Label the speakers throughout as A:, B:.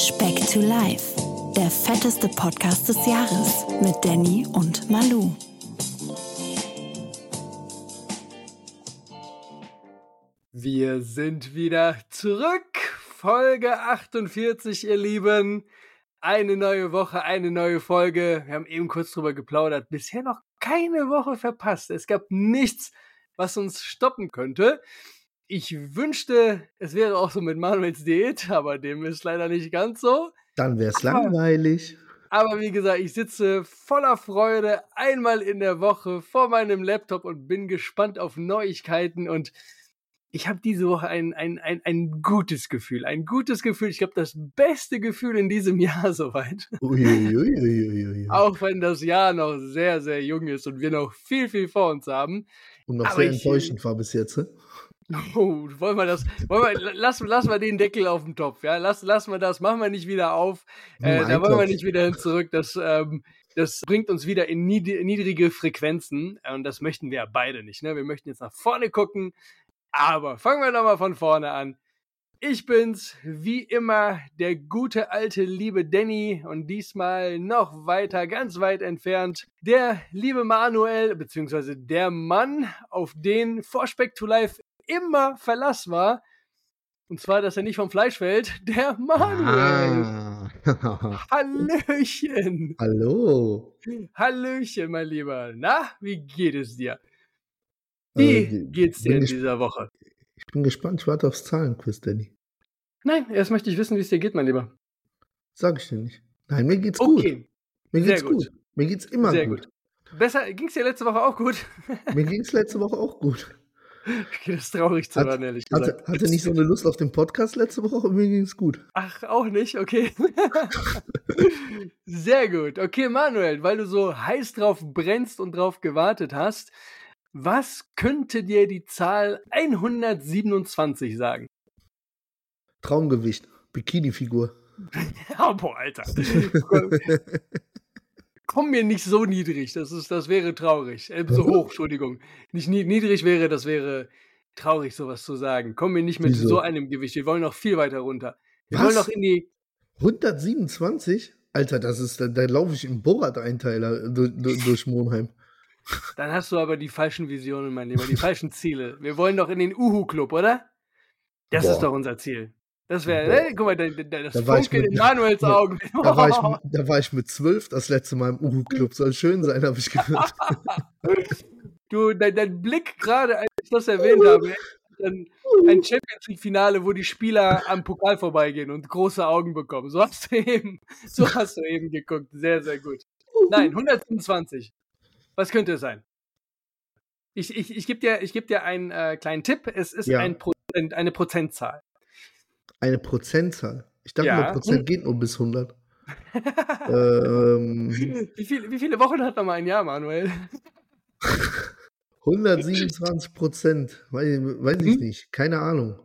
A: Speck to Life, der fetteste Podcast des Jahres mit Danny und Malu.
B: Wir sind wieder zurück. Folge 48, ihr Lieben. Eine neue Woche, eine neue Folge. Wir haben eben kurz drüber geplaudert. Bisher noch keine Woche verpasst. Es gab nichts, was uns stoppen könnte. Ich wünschte, es wäre auch so mit Manuels Diät, aber dem ist leider nicht ganz so.
C: Dann wäre es langweilig.
B: Aber wie gesagt, ich sitze voller Freude einmal in der Woche vor meinem Laptop und bin gespannt auf Neuigkeiten und ich habe diese Woche ein, ein, ein, ein gutes Gefühl. Ein gutes Gefühl. Ich glaube, das beste Gefühl in diesem Jahr soweit.
C: Uiuiuiui.
B: Auch wenn das Jahr noch sehr, sehr jung ist und wir noch viel, viel vor uns haben.
C: Und noch
B: Aber
C: sehr
B: ich-
C: enttäuschend war bis jetzt. ne?
B: Oh, wollen wir das, wollen wir, lass, lass mal den Deckel auf dem Topf, ja, lass, lass mal das, machen wir nicht wieder auf, äh, da wollen wir
C: Eintopf.
B: nicht wieder hin zurück, das, ähm, das bringt uns wieder in nied- niedrige Frequenzen äh, und das möchten wir ja beide nicht, ne, wir möchten jetzt nach vorne gucken, aber fangen wir doch mal von vorne an. Ich bin's, wie immer, der gute alte liebe Danny und diesmal noch weiter, ganz weit entfernt, der liebe Manuel, beziehungsweise der Mann, auf den Vorspeck to Life immer Verlass war. Und zwar, dass er nicht vom Fleisch fällt, der Manuel.
C: Ah.
B: Hallöchen.
C: Hallo.
B: Hallöchen, mein Lieber. Na, wie geht es dir? Wie
C: Äh,
B: geht's dir in dieser Woche?
C: Ich bin gespannt, ich warte aufs Zahlenquiz, Danny.
B: Nein, erst möchte ich wissen, wie es dir geht, mein Lieber.
C: Sag ich dir nicht. Nein, mir geht's gut.
B: Okay,
C: Mir
B: sehr
C: geht's
B: gut.
C: gut. Mir geht's immer
B: sehr
C: gut.
B: gut. Besser, ging's dir letzte Woche auch gut?
C: Mir ging's letzte Woche auch gut.
B: das ist traurig zu
C: Hat-
B: hören, ehrlich gesagt.
C: Hatte, hatte nicht so eine Lust auf den Podcast letzte Woche, mir ging's gut.
B: Ach, auch nicht, okay. Sehr gut. Okay, Manuel, weil du so heiß drauf brennst und drauf gewartet hast, was könnte dir die Zahl 127 sagen?
C: Traumgewicht. Bikini-Figur.
B: Oh, boah, Alter. Komm mir nicht so niedrig, das, ist, das wäre traurig. Äh, so hoch, Entschuldigung. Nicht nie- niedrig wäre, das wäre traurig, sowas zu sagen. Komm mir nicht mit
C: Wieso?
B: so einem Gewicht. Wir wollen noch viel weiter runter. Wir
C: Was?
B: wollen noch in die
C: 127? Alter, das ist, da, da laufe ich im Borat-Einteiler durch, durch, durch Monheim.
B: Dann hast du aber die falschen Visionen, mein Lieber, die falschen Ziele. Wir wollen doch in den Uhu-Club, oder? Das
C: Boah.
B: ist doch unser Ziel. Das wäre, ne? guck mal, da, da, das
C: Da war ich
B: funkelt
C: mit-
B: in Manuels Augen.
C: Da war, ich, mit- da war ich mit zwölf das letzte Mal im Uhu-Club. Soll schön sein, habe ich gehört.
B: du, dein, dein Blick gerade, als ich das erwähnt habe, ein, ein Champions League-Finale, wo die Spieler am Pokal vorbeigehen und große Augen bekommen. So hast du eben, so hast du eben geguckt. Sehr, sehr gut. Nein, 125. Was könnte es sein? Ich, ich, ich gebe dir, ich geb dir einen äh, kleinen Tipp. Es ist
C: Ja.
B: ein Prozent, eine Prozentzahl.
C: Eine Prozentzahl. Ich dachte,
B: Ja.
C: Prozent geht nur bis 100. ähm,
B: Wie, viel, wie viele Wochen hat noch mal ein Jahr, Manuel?
C: 127 Prozent. Weiß, weiß ich
B: Mhm.
C: nicht. Keine Ahnung.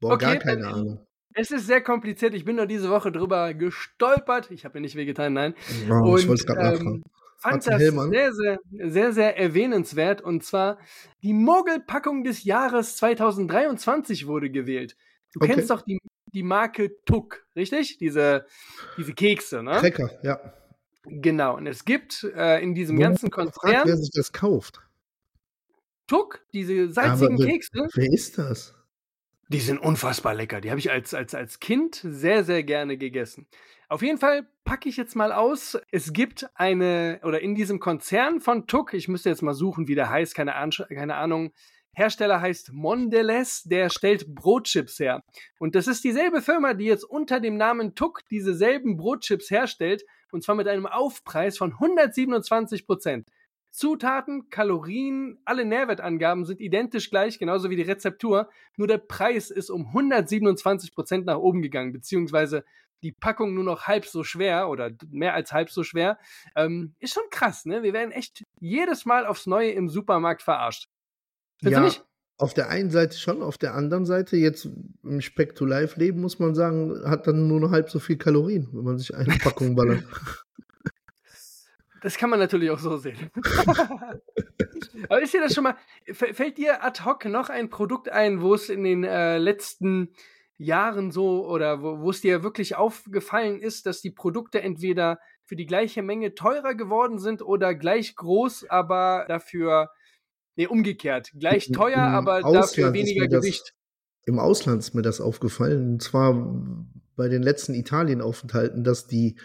C: Boah,
B: Okay,
C: gar keine
B: dann-
C: Ahnung.
B: Es ist sehr kompliziert. Ich bin nur diese Woche drüber gestolpert. Ich habe mir nicht wehgetan, nein.
C: Oh, ich
B: Und,
C: wollte es gerade
B: ähm,
C: nachfragen.
B: Fand das
C: Hellmann?
B: sehr, sehr, sehr, sehr erwähnenswert. Und zwar die Mogelpackung des Jahres 2023 wurde gewählt. Du
C: Okay.
B: kennst doch die, die Marke Tuck, richtig? Diese, diese Kekse, ne?
C: Cracker, ja.
B: Genau. Und es gibt äh, in diesem
C: Wo
B: ganzen Konzern
C: wer sich das kauft.
B: Tuck, diese salzigen
C: Aber
B: Kekse.
C: Wer ist das?
B: Die sind unfassbar lecker. Die habe ich als, als, als Kind sehr, sehr gerne gegessen. Auf jeden Fall packe ich jetzt mal aus. Es gibt eine, oder in diesem Konzern von Tuck, ich müsste jetzt mal suchen, wie der heißt, keine, Ahn keine Ahnung. Hersteller heißt Mondelez, der stellt Brotchips her. Und das ist dieselbe Firma, die jetzt unter dem Namen Tuck diese selben Brotchips herstellt. Und zwar mit einem Aufpreis von 127 Prozent. Zutaten, Kalorien, alle Nährwertangaben sind identisch gleich, genauso wie die Rezeptur. Nur der Preis ist um 127 Prozent nach oben gegangen, beziehungsweise die Packung nur noch halb so schwer oder mehr als halb so schwer. Ähm, ist schon krass, ne? Wir werden echt jedes Mal aufs Neue im Supermarkt verarscht. Findest
C: ja,
B: nicht?
C: auf der einen Seite schon, auf der anderen Seite, jetzt im Speck to Life leben, muss man sagen, hat dann nur noch halb so viel Kalorien, wenn man sich eine Packung ballert.
B: Das kann man natürlich auch so sehen. Aber ist dir das schon mal, fällt dir ad hoc noch ein Produkt ein, wo es in den äh, letzten Jahren so oder wo, wo es dir wirklich aufgefallen ist, dass die Produkte entweder für die gleiche Menge teurer geworden sind oder gleich groß, aber dafür, nee, umgekehrt, gleich teuer, aber Ausland dafür weniger Gewicht.
C: Im Ausland ist mir das aufgefallen, und zwar bei den letzten Italienaufenthalten, dass die,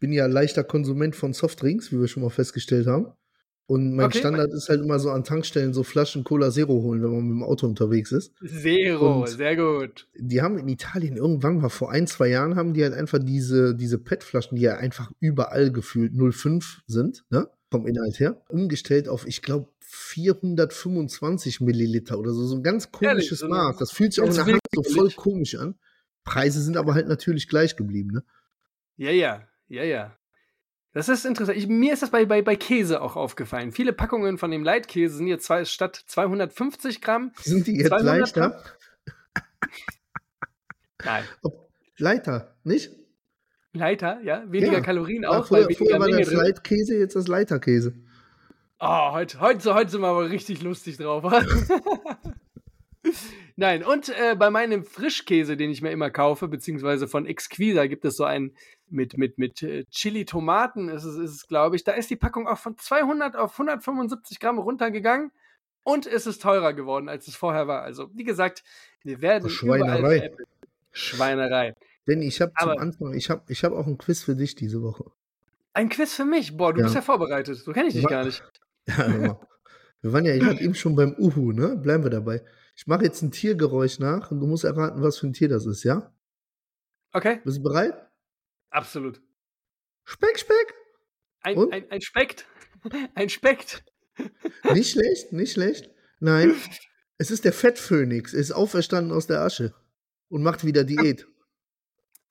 C: bin ja leichter Konsument von Softdrinks, wie wir schon mal festgestellt haben. Und mein okay. Standard ist halt immer so an Tankstellen so Flaschen Cola Zero holen, wenn man mit dem Auto unterwegs ist.
B: Zero, und sehr gut.
C: Die haben in Italien irgendwann mal vor ein, zwei Jahren haben die halt einfach diese, diese PET-Flaschen, die ja einfach überall gefühlt 05 sind, ne? Vom Inhalt her, umgestellt auf, ich glaube, 425 Milliliter oder so. So ein ganz komisches Ehrlich, Maß. Das fühlt sich auch in der Hand so voll komisch an. Preise sind aber halt natürlich gleich geblieben, ne?
B: Ja, ja, ja, ja. Das ist interessant. Ich, mir ist das bei, bei, bei Käse auch aufgefallen. Viele Packungen von dem Leitkäse sind jetzt zwei, statt 250 Gramm.
C: Sind die jetzt leichter?
B: Nein.
C: Ob, Leiter, nicht?
B: Leiter, ja? Weniger ja. Kalorien auch. Ja,
C: früher, weil früher war das Leitkäse, jetzt das Leiterkäse.
B: Oh, heute, heute, heute sind wir aber richtig lustig drauf. Nein, und äh, bei meinem Frischkäse, den ich mir immer kaufe, beziehungsweise von Exquisa, gibt es so einen mit, mit, mit äh, Chili-Tomaten, ist es, ist es glaube ich. Da ist die Packung auch von 200 auf 175 Gramm runtergegangen und es ist teurer geworden, als es vorher war. Also, wie gesagt, wir werden
C: Schweinerei.
B: Schweinerei.
C: Denn ich habe zum Anfang, ich habe ich hab auch ein Quiz für dich diese Woche.
B: Ein Quiz für mich? Boah, du ja. bist ja vorbereitet. So kenne ich dich gar nicht.
C: Ja, wir waren ja eben schon beim Uhu, ne? Bleiben wir dabei. Ich mache jetzt ein Tiergeräusch nach und du musst erraten, was für ein Tier das ist, ja?
B: Okay.
C: Bist du bereit?
B: Absolut.
C: Speck, Speck.
B: Ein, und? ein, ein Speckt. Ein Speckt.
C: Nicht schlecht, nicht schlecht. Nein, es ist der Fettphönix. Er ist auferstanden aus der Asche und macht wieder Diät.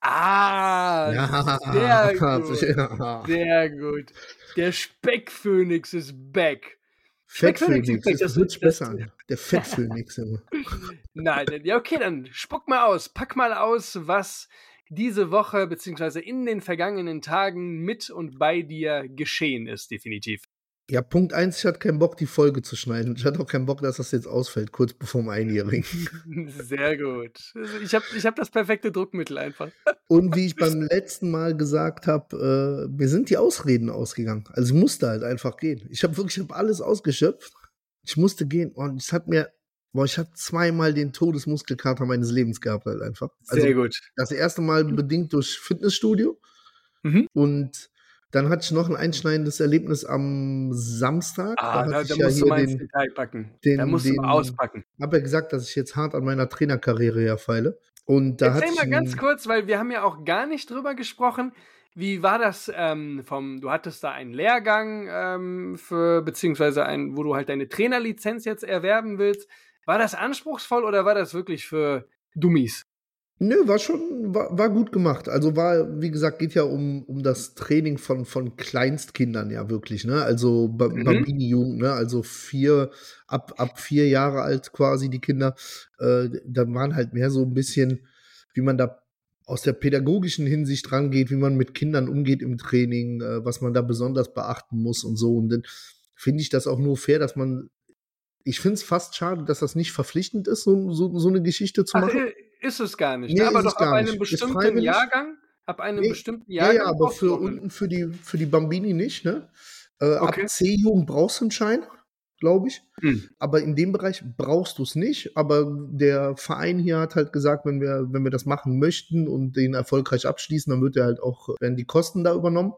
B: Ah, ja. sehr gut. Ja. Sehr gut. Der Speckphönix ist back.
C: Fettphönix, das sich besser. Der Fettphönix immer.
B: Nein, ja, okay, dann spuck mal aus. Pack mal aus, was diese Woche beziehungsweise in den vergangenen Tagen mit und bei dir geschehen ist, definitiv.
C: Ja, Punkt eins, ich hatte keinen Bock, die Folge zu schneiden. Ich hatte auch keinen Bock, dass das jetzt ausfällt, kurz bevor dem Einjährigen.
B: Sehr gut. Also ich habe ich hab das perfekte Druckmittel einfach.
C: Und wie ich beim letzten Mal gesagt habe, äh, mir sind die Ausreden ausgegangen. Also ich musste halt einfach gehen. Ich habe wirklich ich hab alles ausgeschöpft. Ich musste gehen und es hat mir, boah, ich habe zweimal den Todesmuskelkater meines Lebens gehabt halt einfach.
B: Also Sehr gut.
C: Das erste Mal bedingt durch Fitnessstudio mhm. und dann hatte ich noch ein einschneidendes Erlebnis am Samstag.
B: Ah, da, da, da musst ja du mal ins Detail packen. Den, da musst den, du auspacken.
C: Ich habe ja gesagt, dass ich jetzt hart an meiner Trainerkarriere ja feile. Und da
B: Erzähl mal ganz kurz, weil wir haben ja auch gar nicht drüber gesprochen. Wie war das ähm, vom, du hattest da einen Lehrgang ähm, für, beziehungsweise ein, wo du halt deine Trainerlizenz jetzt erwerben willst. War das anspruchsvoll oder war das wirklich für Dummies?
C: Nö, war schon, war, war gut gemacht. Also war, wie gesagt, geht ja um, um das Training von, von Kleinstkindern ja wirklich, ne? Also ba mhm. Bambini-Jugend, ne? Also vier, ab, ab vier Jahre alt quasi die Kinder. Äh, da waren halt mehr so ein bisschen, wie man da aus der pädagogischen Hinsicht rangeht, wie man mit Kindern umgeht im Training, äh, was man da besonders beachten muss und so. Und dann finde ich das auch nur fair, dass man ich finde es fast schade, dass das nicht verpflichtend ist, so, so, so eine Geschichte zu machen. Ach,
B: ist es gar nicht. Nee, aber doch ab einem nicht. bestimmten Jahrgang. Ab einem nee, bestimmten Jahrgang.
C: Ja, ja, aber für unten für die, für die Bambini nicht, ne? Äh, okay. Ab C-Jugend brauchst du einen Schein, glaube ich. Hm. Aber in dem Bereich brauchst du es nicht. Aber der Verein hier hat halt gesagt, wenn wir, wenn wir das machen möchten und den erfolgreich abschließen, dann wird er halt auch, werden die Kosten da übernommen.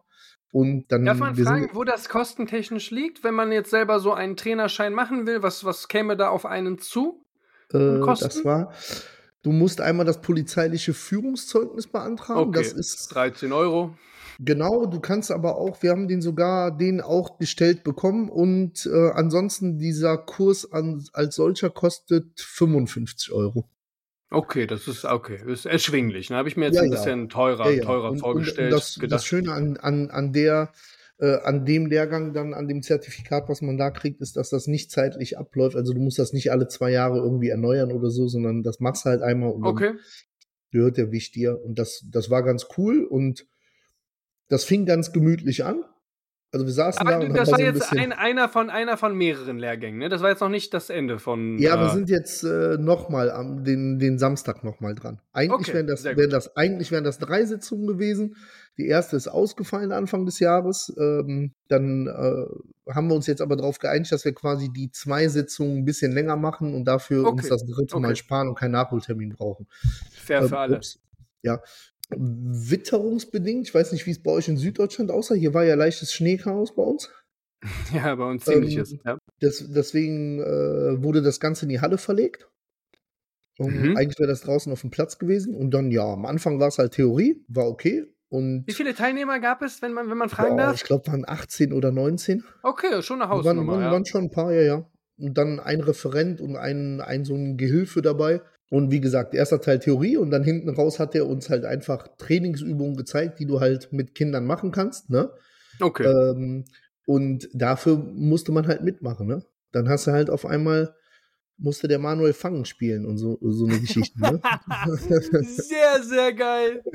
C: Und dann
B: Darf man fragen, wo das kostentechnisch liegt, wenn man jetzt selber so einen Trainerschein machen will? Was, was käme da auf einen zu?
C: Äh, das war, Du musst einmal das polizeiliche Führungszeugnis beantragen.
B: Okay.
C: Das ist
B: 13 Euro.
C: Genau, du kannst aber auch, wir haben den sogar den auch gestellt bekommen und äh, ansonsten dieser Kurs an, als solcher kostet 55 Euro.
B: Okay, das ist okay, das ist erschwinglich. Ne? Habe ich mir jetzt ja, ein bisschen ja. teurer, ja, teurer und, vorgestellt.
C: Und das, das, Schöne an, an, an der äh, an dem Lehrgang dann, an dem Zertifikat, was man da kriegt, ist, dass das nicht zeitlich abläuft. Also du musst das nicht alle zwei Jahre irgendwie erneuern oder so, sondern das machst halt einmal und
B: okay. dann
C: gehört der Wicht dir. Und das, das war ganz cool und das fing ganz gemütlich an. Also wir saßen
B: Aber
C: da und
B: das
C: haben
B: war
C: so ein
B: jetzt ein, einer, von, einer von mehreren Lehrgängen, ne? Das war jetzt noch nicht das Ende von.
C: Ja, wir
B: äh,
C: sind jetzt äh, nochmal am den, den Samstag nochmal dran. Eigentlich
B: Okay,
C: wären das, wären das, eigentlich wären das drei Sitzungen gewesen. Die erste ist ausgefallen Anfang des Jahres. Ähm, dann äh, haben wir uns jetzt aber darauf geeinigt, dass wir quasi die zwei Sitzungen ein bisschen länger machen und dafür uns
B: Okay,
C: das dritte Mal
B: okay.
C: sparen und keinen Nachholtermin brauchen.
B: fair
C: Ähm,
B: für alle.
C: ups. Ja. Witterungsbedingt, ich weiß nicht, wie es bei euch in Süddeutschland aussah. Hier war ja leichtes Schneechaos bei uns.
B: Ja, bei uns ziemliches.
C: ähm,
B: ja.
C: Das, deswegen äh, wurde das Ganze in die Halle verlegt. Und
B: Mhm.
C: Eigentlich wäre das draußen auf dem Platz gewesen. Und dann, ja, am Anfang war es halt Theorie, war okay. Und
B: Wie viele Teilnehmer gab es, wenn man, wenn man fragen
C: boah,
B: darf?
C: ich glaube, waren 18 oder 19.
B: Okay, schon eine
C: waren,
B: Hausnummer.
C: waren,
B: ja.
C: waren schon ein paar, ja, ja. Und dann ein Referent und ein, ein so ein Gehilfe dabei. Und wie gesagt, erster Teil Theorie und dann hinten raus hat er uns halt einfach Trainingsübungen gezeigt, die du halt mit Kindern machen kannst, ne?
B: Okay.
C: Ähm, und dafür musste man halt mitmachen, ne? Dann hast du halt auf einmal, musste der Manuel Fangen spielen und so, so eine Geschichte, ne?
B: sehr, sehr geil.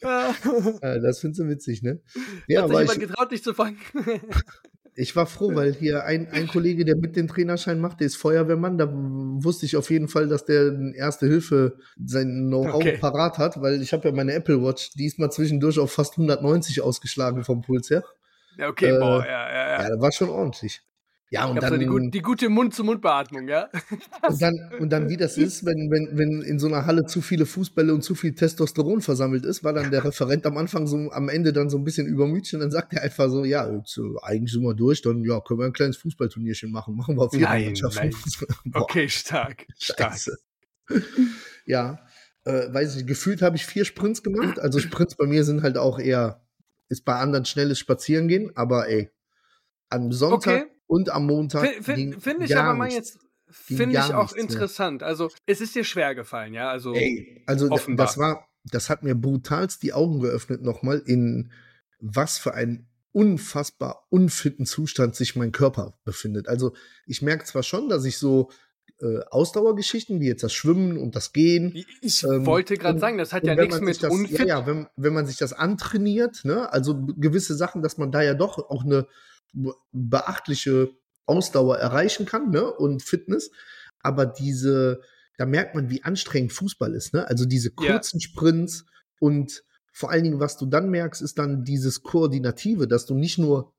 B: Ja.
C: Das findest du witzig, ne? Ja,
B: Hat sich jemand
C: ich,
B: getraut, dich zu fangen?
C: ich war froh, weil hier ein, ein Kollege, der mit den Trainerschein macht, der ist Feuerwehrmann, da wusste ich auf jeden Fall, dass der Erste Hilfe sein Know-how
B: Okay.
C: parat hat, weil ich habe ja meine Apple Watch diesmal zwischendurch auf fast 190 ausgeschlagen vom Puls her.
B: Ja, okay,
C: Äh,
B: boah, ja, ja, ja.
C: Ja, das war schon ordentlich. Ja, und dann,
B: so die, gut, die gute Mund-zu-Mund-Beatmung, ja?
C: Und dann, und dann, wie das ist, wenn, wenn, wenn in so einer Halle zu viele Fußbälle und zu viel Testosteron versammelt ist, war dann der Referent am Anfang so, am Ende dann so ein bisschen übermütig und dann sagt er einfach so, ja, jetzt, äh, eigentlich sind wir durch, dann ja, können wir ein kleines Fußballturnierchen machen, machen wir auf jeden
B: Nein,
C: Mannschaften.
B: nein.
C: Boah,
B: Okay, stark. Stark.
C: Scheiße. ja, äh, weiß ich, gefühlt habe ich vier Sprints gemacht, also Sprints bei mir sind halt auch eher, ist bei anderen schnelles Spazierengehen, aber ey, am Sonntag
B: Okay.
C: Und am Montag
B: Finde find, ich aber mal jetzt, finde ich auch
C: nichts mehr.
B: interessant. Also, es ist dir schwer gefallen, ja? Also,
C: Ey, also
B: offenbar.
C: das war, das hat mir brutalst die Augen geöffnet nochmal, in was für einen unfassbar unfitten Zustand sich mein Körper befindet. Also ich merke zwar schon, dass ich so äh, Ausdauergeschichten wie jetzt das Schwimmen und das Gehen.
B: ich,
C: ähm,
B: wollte gerade sagen, das hat ja nichts mit
C: das,
B: unfit.
C: Ja, ja, wenn, wenn man sich das antrainiert, ne, also gewisse Sachen, dass man da ja doch auch eine beachtliche Ausdauer erreichen kann, ne, und Fitness. Aber diese, da merkt man, wie anstrengend Fußball ist, ne? Also diese
B: Ja.
C: kurzen Sprints und vor allen Dingen, was du dann merkst, ist dann dieses Koordinative, dass du nicht nur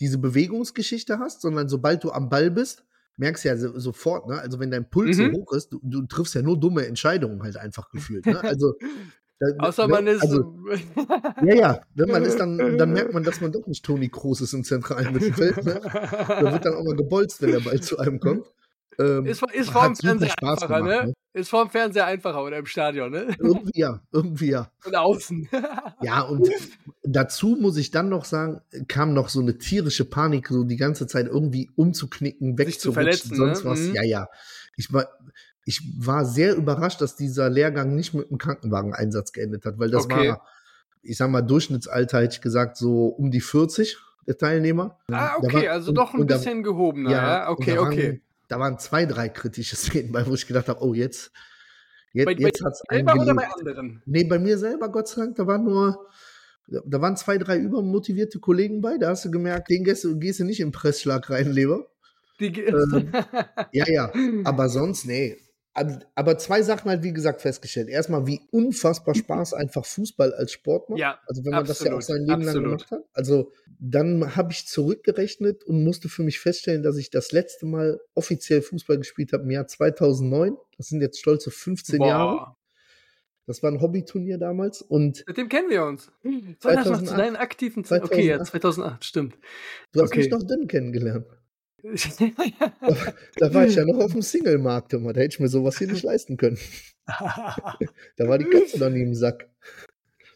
C: diese Bewegungsgeschichte hast, sondern sobald du am Ball bist, merkst du ja so, sofort, ne? Also wenn dein Puls
B: Mhm.
C: so hoch ist, du, du triffst ja nur dumme Entscheidungen halt einfach gefühlt, ne? Also
B: Außer
C: ne?
B: man ist.
C: also, ja, ja, wenn man ist dann, dann merkt man, dass man doch nicht Toni Kroos ist im zentralen Mittelfeld, ne? Da wird dann auch mal gebolzt, wenn der Ball zu einem kommt. Ähm,
B: ist, ist vorm Fernseher
C: Spaß
B: einfacher,
C: gemacht,
B: ne? Ist vorm Fernseher einfacher oder im Stadion, ne?
C: Irgendwie ja, irgendwie ja.
B: Und außen.
C: Ja, und dazu muss ich dann noch sagen, kam noch so eine tierische Panik, so die ganze Zeit irgendwie umzuknicken, wegzurutschen,
B: verletzen,
C: sonst
B: ne?
C: was.
B: Mhm.
C: Ja, ja. Ich war, ich war sehr überrascht, dass dieser Lehrgang nicht mit einem Krankenwageneinsatz geendet hat, weil das
B: Okay.
C: war, ich sag mal, Durchschnittsalter, hätte ich gesagt, so um die 40 der Teilnehmer.
B: ah, okay,
C: war-
B: also doch ein
C: und da-
B: bisschen gehobener, ja. Okay,
C: da waren,
B: okay.
C: Da waren zwei, drei kritische Szenen bei, wo ich gedacht habe, oh, jetzt, jetzt,
B: Bei, bei
C: jetzt hat's einen
B: selber oder bei anderen?
C: Nee, bei mir selber, Gott sei Dank, da waren nur, da waren zwei, drei übermotivierte Kollegen bei. Da hast du gemerkt, den gehst du, gehst du nicht im Pressschlag rein, Leber.
B: Die,
C: Ähm, Ja, ja. Aber sonst, nee. Aber, zwei Sachen halt, wie gesagt, festgestellt. Erstmal, wie unfassbar Spaß einfach Fußball als Sport macht.
B: Ja,
C: Also, wenn man das ja auch
B: absolut,
C: sein Leben lang
B: absolut.
C: gemacht hat. Also, dann habe ich zurückgerechnet und musste für mich feststellen, dass ich das letzte Mal offiziell Fußball gespielt habe im Jahr 2009. Das sind jetzt stolze 15 Jahre.
B: Boah.
C: Das war ein Hobbyturnier damals. Und
B: Mit dem kennen wir uns. War das noch zu
C: 2008.
B: deinen aktiven Zeiten? Okay, ja,
C: 2008.
B: 2008, stimmt.
C: du hast
B: Okay.
C: mich noch dünn kennengelernt. Da war ich ja noch auf dem Single-Markt immer. Da hätte ich mir sowas hier nicht leisten können. Da war die Katze noch nie im Sack.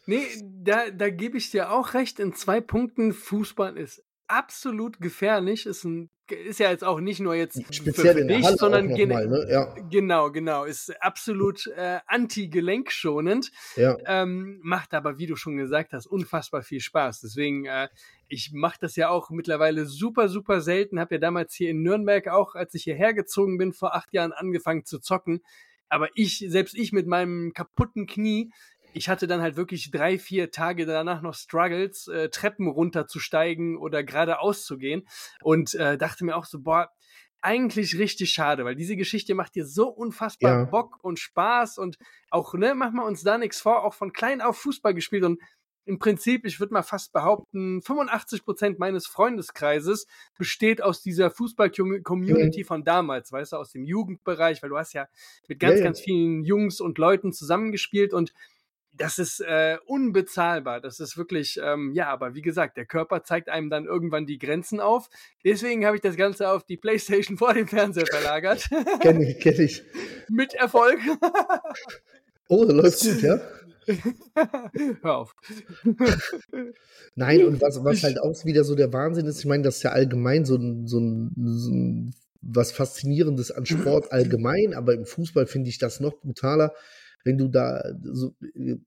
B: nee, da, da gebe ich dir auch recht. In zwei Punkten, Fußball ist absolut gefährlich. Ist, ein, ist ja jetzt auch nicht nur jetzt
C: Speziell
B: für dich, sondern gene-
C: nochmal, ne? Ja,
B: Genau, genau. Ist absolut äh, anti-gelenkschonend.
C: ja.
B: Ähm, macht aber, wie du schon gesagt hast, unfassbar viel Spaß. Deswegen, äh, ich mache das ja auch mittlerweile super, super selten. Habe ja damals hier in Nürnberg auch, als ich hierher gezogen bin, vor acht Jahren angefangen zu zocken. Aber ich, selbst ich mit meinem kaputten Knie, ich hatte dann halt wirklich drei, vier Tage danach noch Struggles, äh, Treppen runterzusteigen oder geradeaus zu gehen und äh, dachte mir auch so, boah, eigentlich richtig schade, weil diese Geschichte macht dir so unfassbar
C: Ja.
B: Bock und Spaß und auch, ne, machen wir uns da nichts vor, auch von klein auf Fußball gespielt und im Prinzip, ich würde mal fast behaupten, 85 Prozent meines Freundeskreises besteht aus dieser Fußball-Community von damals, weißt du, aus dem Jugendbereich, weil du hast ja mit ganz,
C: Ja, ja.
B: ganz vielen Jungs und Leuten zusammengespielt und das ist äh, unbezahlbar. Das ist wirklich, ähm, ja, aber wie gesagt, der Körper zeigt einem dann irgendwann die Grenzen auf. Deswegen habe ich das Ganze auf die Playstation vor dem Fernseher verlagert.
C: Kenn ich, kenn ich.
B: Mit Erfolg.
C: Oh, läuft gut, ja?
B: Hör auf.
C: Nein, und was, was halt auch wieder so der Wahnsinn ist, ich meine, das ist ja allgemein so ein, so ein, so ein was Faszinierendes an Sport allgemein, aber im Fußball finde ich das noch brutaler. Wenn du da, so,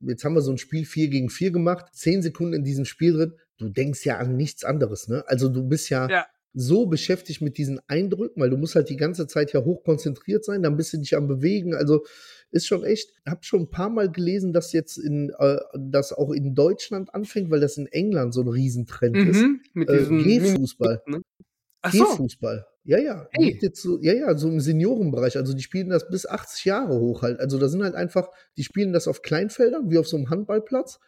C: jetzt haben wir so ein Spiel 4 gegen 4 gemacht, 10 Sekunden in diesem Spiel drin, du denkst ja an nichts anderes, ne? Also du bist ja,
B: Ja.
C: so beschäftigt mit diesen Eindrücken, weil du musst halt die ganze Zeit ja hoch konzentriert sein, dann bist du dich am Bewegen, also ist schon echt, hab schon ein paar Mal gelesen, dass jetzt in, äh, das auch in Deutschland anfängt, weil das in England so ein Riesentrend ist.
B: Mhm, mit
C: Äh,
B: diesem
C: Gehfußball.
B: Ne? Ach so.
C: Gehfußball. Ja, ja.
B: Ey.
C: Gibt Jetzt so, ja, ja, so im Seniorenbereich. Also die spielen das bis 80 Jahre hoch halt. Also da sind halt einfach, die spielen das auf Kleinfeldern, wie auf so einem Handballplatz.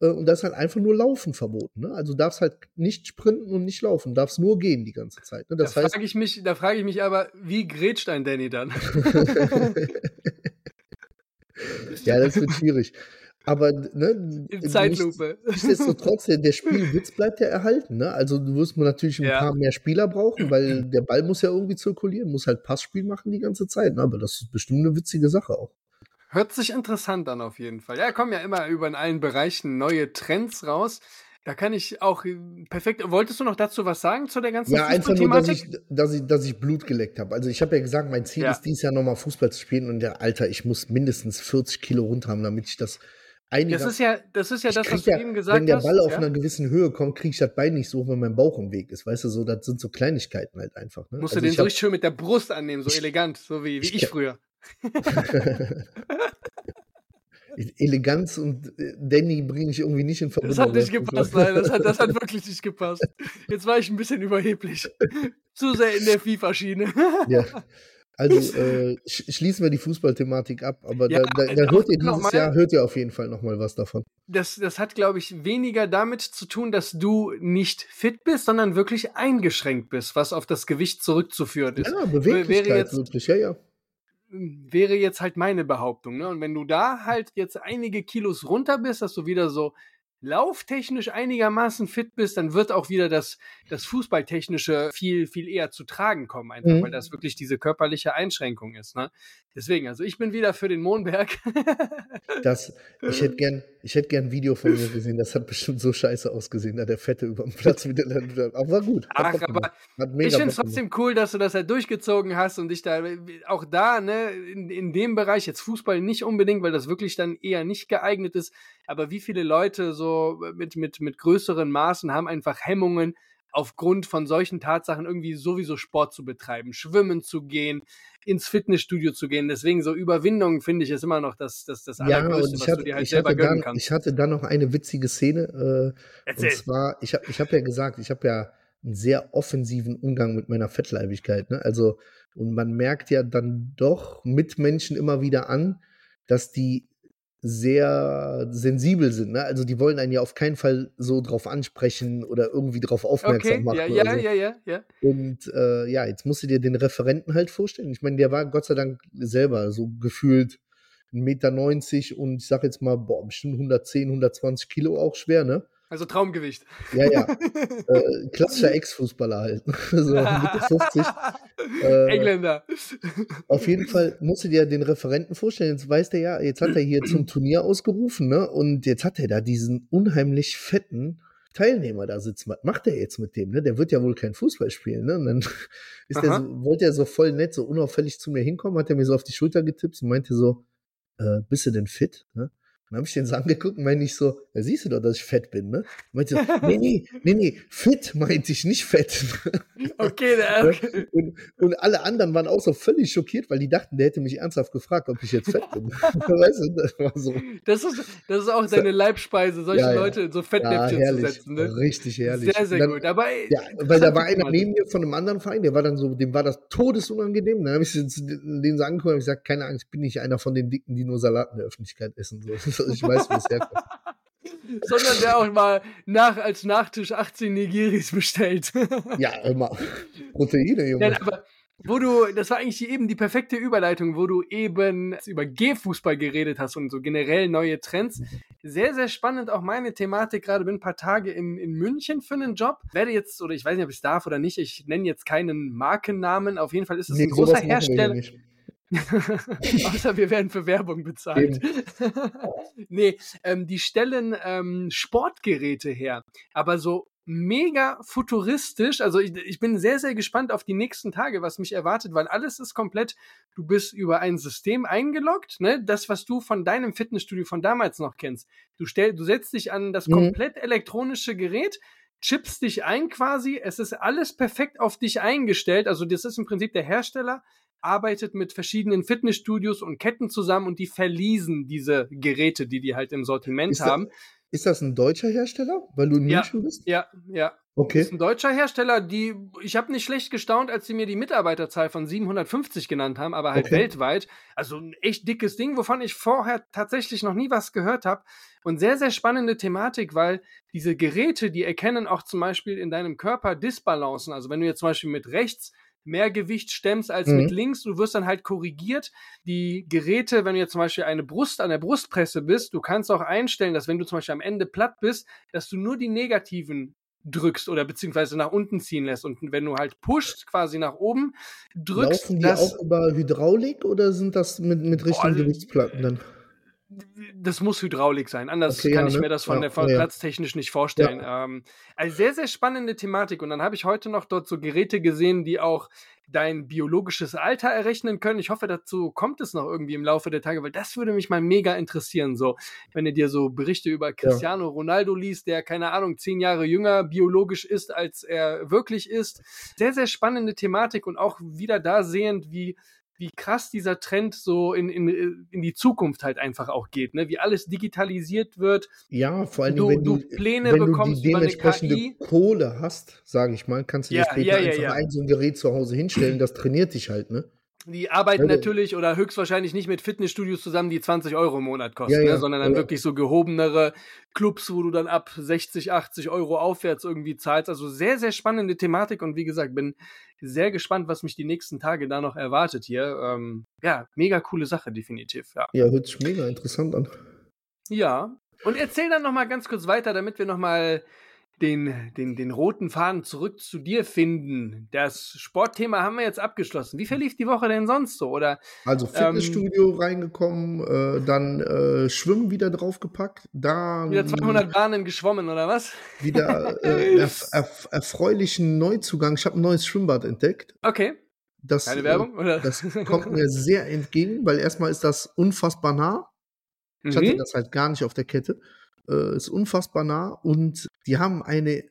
C: Äh, Und da ist halt einfach nur Laufen verboten. Ne? Also darfst halt nicht sprinten und nicht laufen, darfst nur gehen die ganze Zeit. Ne? Das
B: da
C: heißt,
B: frage ich mich, da frage ich mich aber, wie grätscht ein Danny dann?
C: ja, das wird schwierig. Aber ne,
B: In Zeitlupe.
C: Nichtsdestotrotz, der, der Spielwitz bleibt ja erhalten. Ne? Also du wirst natürlich ein
B: Ja.
C: paar mehr Spieler brauchen, weil der Ball muss ja irgendwie zirkulieren, muss halt Passspiel machen die ganze Zeit. Ne? Aber das ist bestimmt eine witzige Sache auch.
B: Hört sich interessant an auf jeden Fall. Ja, kommen ja immer über in allen Bereichen neue Trends raus. Da kann ich auch äh, perfekt. Wolltest du noch dazu was sagen zu der ganzen
C: Ja, einfach nur, dass ich, dass, ich, dass ich Blut geleckt habe. Also ich habe ja gesagt, mein Ziel
B: Ja.
C: ist dieses Jahr nochmal Fußball zu spielen und der Alter, ich muss mindestens 40 Kilo runter haben, damit ich das einiger
B: Das ist ja, das ist ja
C: Ich
B: das, was du
C: ja,
B: eben gesagt
C: wenn der
B: hast.
C: Ball auf
B: ja?
C: einer gewissen Höhe kommt, kriege ich das Bein nicht so hoch, wenn mein Bauch im Weg ist. Weißt du, so, das sind so Kleinigkeiten halt einfach. Ne?
B: Musst
C: Also
B: du den so richtig schön mit der Brust annehmen, so
C: Ich-
B: elegant, so wie, wie
C: ich-
B: ich früher.
C: Eleganz und äh, Danny bringe ich irgendwie nicht in Verbindung.
B: Das hat nicht
C: weißt du?
B: gepasst, nein, das hat, das hat wirklich nicht gepasst. Jetzt war ich ein bisschen überheblich. Zu sehr in der FIFA-Schiene.
C: Ja. Also äh, sch schließen wir die Fußballthematik ab, aber
B: Ja,
C: da, da, da hört ihr dieses
B: mal-
C: Jahr, hört ihr auf jeden Fall nochmal was davon.
B: Das, das hat, glaube ich, weniger damit zu tun, dass du nicht fit bist, sondern wirklich eingeschränkt bist, was auf das Gewicht zurückzuführen ist.
C: Ja, Beweglichkeit
B: wäre jetzt-
C: wirklich, ja, ja.
B: wäre jetzt halt meine Behauptung. Ne? Und wenn du da halt jetzt einige Kilos runter bist, dass du wieder so lauftechnisch einigermaßen fit bist, dann wird auch wieder das, das Fußballtechnische viel, viel eher zu tragen kommen, einfach,
C: Mhm.
B: weil das wirklich diese körperliche Einschränkung ist. Ne? Deswegen, also ich bin wieder für den Mondberg.
C: Das, ich hätte gern, ich hätte gern ein Video von mir gesehen, das hat bestimmt so scheiße ausgesehen, da der Fette über dem Platz wieder. Aber war gut.
B: Ach, aber ich finde es trotzdem cool, dass du das halt durchgezogen hast und dich da auch da, ne, in, in dem Bereich, jetzt Fußball nicht unbedingt, weil das wirklich dann eher nicht geeignet ist, aber wie viele Leute so mit, mit, mit größeren Maßen haben einfach Hemmungen, aufgrund von solchen Tatsachen irgendwie sowieso Sport zu betreiben, schwimmen zu gehen, ins Fitnessstudio zu gehen. Deswegen so Überwindung finde ich ist immer noch das, das, das
C: Ja,
B: Allergrößte,
C: und ich
B: was du
C: hatte,
B: dir halt
C: ich,
B: selber gönnen
C: dann,
B: kannst.
C: ich hatte dann noch eine witzige Szene. Äh,
B: Erzähl.
C: Und zwar, ich habe ich hab ja gesagt, ich habe ja einen sehr offensiven Umgang mit meiner Fettleibigkeit. Ne? Also, und man merkt ja dann doch Mitmenschen immer wieder an, dass die sehr sensibel sind. Ne? Also, die wollen einen ja auf keinen Fall so drauf ansprechen oder irgendwie drauf aufmerksam
B: Okay,
C: machen.
B: ja, ja,
C: so.
B: ja, ja, ja.
C: Und äh, ja, jetzt musst du dir den Referenten halt vorstellen. Ich meine, der war Gott sei Dank selber so gefühlt 1,90 Meter und ich sag jetzt mal, boah, bestimmt 110, 120 Kilo auch schwer, ne?
B: Also Traumgewicht.
C: Ja, ja. äh, klassischer Ex-Fußballer halt. so Mitte 50. Äh,
B: Engländer.
C: Auf jeden Fall musst du dir den Referenten vorstellen. Jetzt weiß der ja, jetzt hat er hier zum Turnier ausgerufen, ne? Und jetzt hat er da diesen unheimlich fetten Teilnehmer da sitzen. Was macht er jetzt mit dem, ne? Der wird ja wohl kein Fußball spielen, ne? Und dann ist der so, wollte er so voll nett, so unauffällig zu mir hinkommen, hat er mir so auf die Schulter getippt und meinte so, äh, bist du denn fit? Ne? Dann habe ich den so angeguckt und meine ich so, ja, siehst du doch, dass ich fett bin, ne? Meinte so, nee, nee, nee, nee, fit meinte ich, nicht fett.
B: Okay, der, okay.
C: Und, und alle anderen waren auch so völlig schockiert, weil die dachten, der hätte mich ernsthaft gefragt, ob ich jetzt fett bin. weißt du, das war so.
B: Das ist, das ist auch deine Leibspeise, solche
C: Ja, ja.
B: Leute in so
C: Ja,
B: Fettnäpfchen zu
C: herrlich,
B: setzen. Ne?
C: richtig herrlich.
B: Sehr, sehr
C: dann,
B: gut. Aber
C: Ja, weil da war einer neben mir von einem anderen Verein, der war dann so, dem war das todesunangenehm. Dann habe ich den so angeguckt und hab gesagt, keine Angst, ich bin nicht einer von den Dicken, die nur Salat in der Öffentlichkeit essen. So. Ich weiß, wo es herkommt.
B: Sondern der auch mal nach, als Nachtisch 18 Nigiris bestellt.
C: Ja, immer. Proteine, Junge.
B: Nein, aber wo du, das war eigentlich die, eben die perfekte Überleitung, wo du eben über G-Fußball geredet hast und so generell neue Trends. Sehr, sehr spannend auch meine Thematik. Gerade bin ein paar Tage in, in München für einen Job. Werde jetzt, oder ich weiß nicht, ob ich es darf oder nicht, ich nenne jetzt keinen Markennamen. Auf jeden Fall ist es
C: Nee,
B: ein großer Hersteller. Außer wir werden für Werbung bezahlt. nee, ähm, die stellen ähm, Sportgeräte her, aber so mega futuristisch. Also ich, ich bin sehr, sehr gespannt auf die nächsten Tage, was mich erwartet, weil alles ist komplett, du bist über ein System eingeloggt, ne? Das, was du von deinem Fitnessstudio von damals noch kennst. Du stell, du setzt dich an das
C: Mhm.
B: komplett elektronische Gerät, chippst dich ein quasi, es ist alles perfekt auf dich eingestellt. Also das ist im Prinzip der Hersteller, arbeitet mit verschiedenen Fitnessstudios und Ketten zusammen und die verleasen diese Geräte, die die halt im Sortiment
C: Ist da-
B: haben.
C: Ist das ein deutscher Hersteller, weil du in
B: Ja.
C: München bist?
B: Ja, ja.
C: Okay.
B: Ist ein deutscher Hersteller, die, ich habe nicht schlecht gestaunt, als sie mir die Mitarbeiterzahl von 750 genannt haben, aber halt
C: Okay.
B: weltweit. Also ein echt dickes Ding, wovon ich vorher tatsächlich noch nie was gehört habe. Und sehr, sehr spannende Thematik, weil diese Geräte, die erkennen auch zum Beispiel in deinem Körper Disbalancen. Also wenn du jetzt zum Beispiel mit rechts mehr Gewicht stemmst als
C: Mhm.
B: mit links, du wirst dann halt korrigiert. Die Geräte, wenn du jetzt zum Beispiel eine Brust an der Brustpresse bist, du kannst auch einstellen, dass wenn du zum Beispiel am Ende platt bist, dass du nur die negativen drückst oder beziehungsweise nach unten ziehen lässt. Und wenn du halt pusht, quasi nach oben, drückst,
C: Laufen die
B: das,
C: auch über Hydraulik oder sind das mit, mit richtigen
B: Boah,
C: Gewichtsplatten dann?
B: Das muss Hydraulik sein. Anders
C: Okay,
B: kann
C: ja,
B: ich
C: ne?
B: mir das von
C: Ja,
B: der von
C: ja, ja.
B: platztechnisch nicht vorstellen. Ähm, also sehr, sehr spannende Thematik. Und dann habe ich heute noch dort so Geräte gesehen, die auch dein biologisches Alter errechnen können. Ich hoffe, dazu kommt es noch irgendwie im Laufe der Tage, weil das würde mich mal mega interessieren. So, wenn du dir so Berichte über Cristiano Ronaldo liest, der, keine Ahnung, zehn Jahre jünger biologisch ist, als er wirklich ist. Sehr, sehr spannende Thematik und auch wieder da sehend, wie wie krass dieser Trend so in, in, in die Zukunft halt einfach auch geht, ne? Wie alles digitalisiert wird.
C: Ja, vor allem,
B: Du-
C: wenn
B: du
C: du,
B: Pläne
C: wenn du
B: bekommst
C: die
B: über eine
C: dementsprechende. Kohle hast, sage ich mal, kannst du
B: Ja,
C: dir später
B: ja, ja,
C: einfach ein so ein Gerät zu Hause hinstellen, das trainiert dich halt, ne?
B: Die arbeiten
C: Ja,
B: natürlich oder höchstwahrscheinlich nicht mit Fitnessstudios zusammen, die 20 Euro im Monat kosten,
C: Ja, ja,
B: ne? sondern dann
C: ja.
B: wirklich so gehobenere Clubs, wo du dann ab 60, 80 Euro aufwärts irgendwie zahlst. Also sehr, sehr spannende Thematik und wie gesagt, bin sehr gespannt, was mich die nächsten Tage da noch erwartet hier. Ähm, ja, mega coole Sache, definitiv, ja.
C: Ja, hört sich mega interessant an.
B: Ja. Und erzähl dann noch mal ganz kurz weiter, damit wir noch mal den, den, den roten Faden zurück zu dir finden. Das Sportthema haben wir jetzt abgeschlossen. Wie verlief die Woche denn sonst so? Oder
C: Also Fitnessstudio reingekommen, äh, dann äh, Schwimmen wieder draufgepackt, da
B: wieder 200 Bahnen geschwommen oder was?
C: wieder äh, erf erf erfreulichen Neuzugang. Ich habe ein neues Schwimmbad entdeckt.
B: Okay.
C: Das,
B: Keine
C: äh,
B: Werbung? Oder?
C: Das kommt mir sehr entgegen, weil erstmal ist das unfassbar nah. Ich hatte
B: Mhm.
C: das halt gar nicht auf der Kette. Äh, ist unfassbar nah und die haben eine,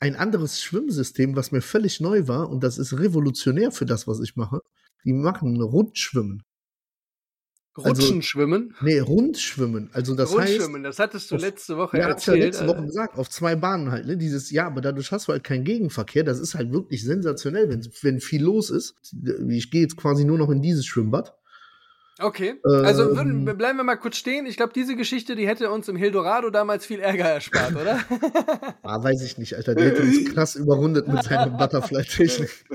C: ein anderes Schwimmsystem, was mir völlig neu war und das ist revolutionär für das, was ich mache. Die machen Rundschwimmen. also-
B: Rutschenschwimmen.
C: Nee, Rundschwimmen. Also das heißt,
B: Rundschwimmen, das hattest du letzte Woche
C: ja, ich ja
B: erzählt.
C: letzte Woche gesagt, auf zwei Bahnen halt, ne? Dieses, ja, aber dadurch hast du halt keinen Gegenverkehr. Das ist halt wirklich sensationell, wenn, wenn viel los ist. Ich gehe jetzt quasi nur noch in dieses Schwimmbad.
B: Okay. Also
C: Ähm,
B: würden, bleiben wir mal kurz stehen. Ich glaube, diese Geschichte, die hätte uns im Hildorado damals viel Ärger erspart, oder?
C: Ah, weiß ich nicht, Alter. Der hätte uns krass überrundet mit seiner Butterfly-Technik.